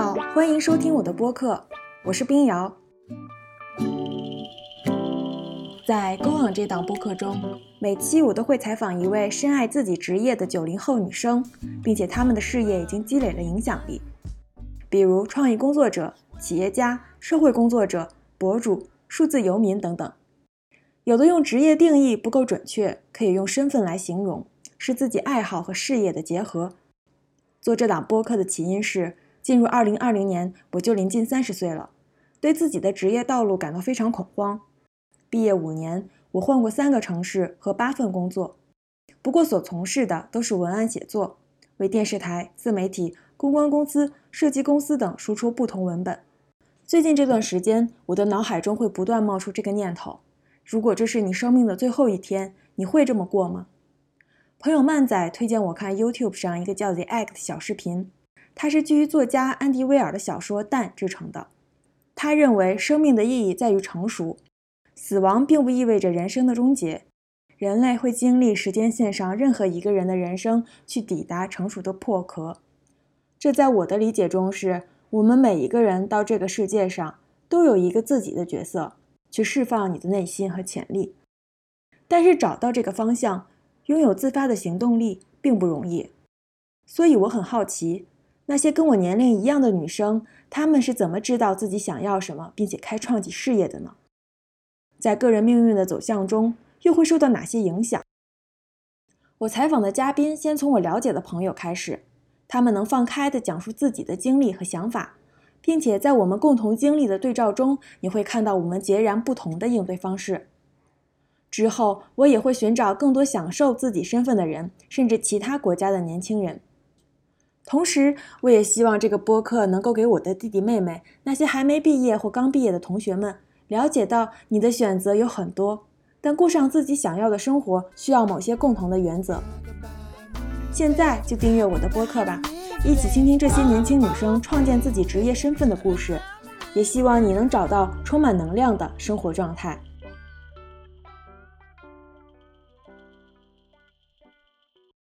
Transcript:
好欢迎收听我的播客，我是冰瑶。在《Go On》这档播客中，每期我都会采访一位深爱自己职业的九零后女生，并且她们的事业已经积累了影响力，比如创意工作者、企业家、社会工作者、博主、数字游民等等。有的用职业定义不够准确，可以用身份来形容，是自己爱好和事业的结合。做这档播客的起因是，进入二零二零年，我就临近三十岁了，对自己的职业道路感到非常恐慌。毕业五年，我换过三个城市和八份工作，不过所从事的都是文案写作，为电视台、自媒体、公关公司、设计公司等输出不同文本。最近这段时间，我的脑海中会不断冒出这个念头。如果这是你生命的最后一天，你会这么过吗？朋友曼仔推荐我看 YouTube 上一个叫 The Egg 的小视频，它是基于作家安迪威尔的小说《蛋》制成的。他认为生命的意义在于成熟，死亡并不意味着人生的终结，人类会经历时间线上任何一个人的人生去抵达成熟的破壳。这在我的理解中是，我们每一个人到这个世界上都有一个自己的角色。去释放你的内心和潜力，但是找到这个方向，拥有自发的行动力并不容易。所以我很好奇，那些跟我年龄一样的女生，她们是怎么知道自己想要什么，并且开创起事业的呢？在个人命运的走向中，又会受到哪些影响？我采访的嘉宾先从我了解的朋友开始，他们能放开地讲述自己的经历和想法。并且在我们共同经历的对照中，你会看到我们截然不同的应对方式。之后，我也会寻找更多享受自己身份的人，甚至其他国家的年轻人。同时，我也希望这个播客能够给我的弟弟妹妹、那些还没毕业或刚毕业的同学们，了解到你的选择有很多，但过上自己想要的生活需要某些共同的原则。现在就订阅我的播客吧。一起倾听这些年轻女生创建自己职业身份的故事，也希望你能找到充满能量的生活状态。